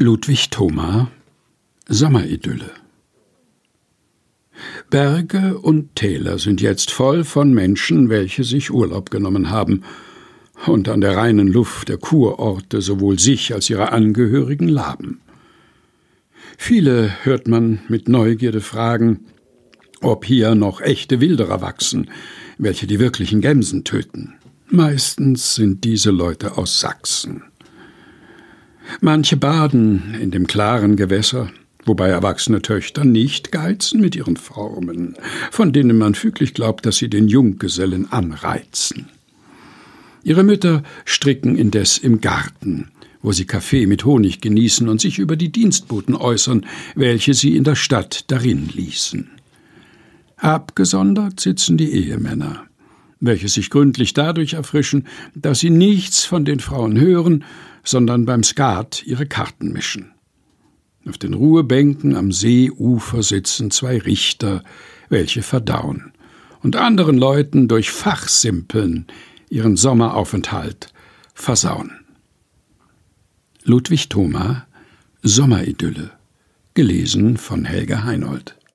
Ludwig Thoma Sommeridylle Berge und Täler sind jetzt voll von Menschen, welche sich Urlaub genommen haben und an der reinen Luft der Kurorte sowohl sich als ihre Angehörigen laben. Viele hört man mit Neugierde fragen, ob hier noch echte Wilderer wachsen, welche die wirklichen Gämsen töten. Meistens sind diese Leute aus Sachsen. Manche baden in dem klaren Gewässer, wobei erwachsene Töchter nicht geizen mit ihren Formen, von denen man füglich glaubt, dass sie den Junggesellen anreizen. Ihre Mütter stricken indes im Garten, wo sie Kaffee mit Honig genießen und sich über die Dienstboten äußern, welche sie in der Stadt darin ließen. Abgesondert sitzen die Ehemänner, welche sich gründlich dadurch erfrischen, dass sie nichts von den Frauen hören, sondern beim Skat ihre Karten mischen. Auf den Ruhebänken am Seeufer sitzen zwei Richter, welche verdauen und anderen Leuten durch Fachsimpeln ihren Sommeraufenthalt versauen. Ludwig Thoma Sommeridylle gelesen von Helga Heinold